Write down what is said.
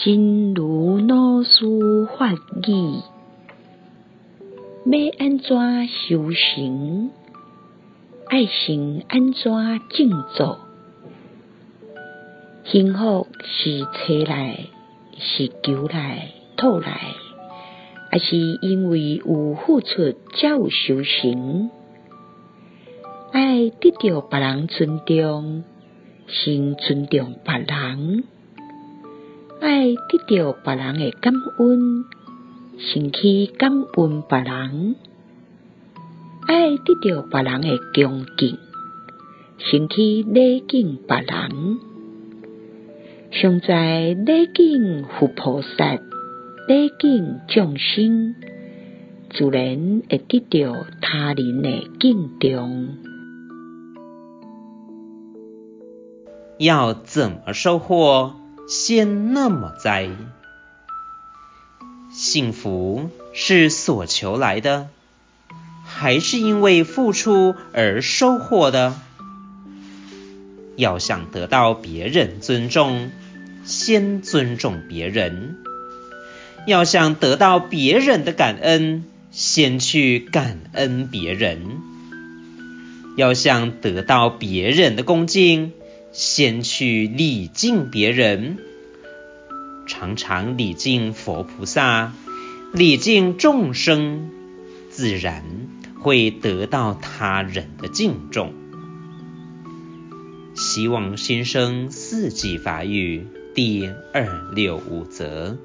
真如老师法语，要安怎修行？爱心安怎静坐？幸福是找来，是求来，讨来，还是因为有付出才有修行？爱得到别人尊重，先尊重别人；爱得到别人的感恩，先去感恩别人；爱得到别人的恭敬，先去礼敬别人。尚在礼敬佛菩萨，礼敬众生，自然会得到他人的敬重。要怎么收获？先那么栽。幸福是所求来的，还是因为付出而收获的？要想得到别人尊重，先尊重别人；要想得到别人的感恩，先去感恩别人；要想得到别人的恭敬，先去礼敬别人，常常礼敬佛菩萨，礼敬众生，自然会得到他人的敬重。希望先生四季法语第二六五则。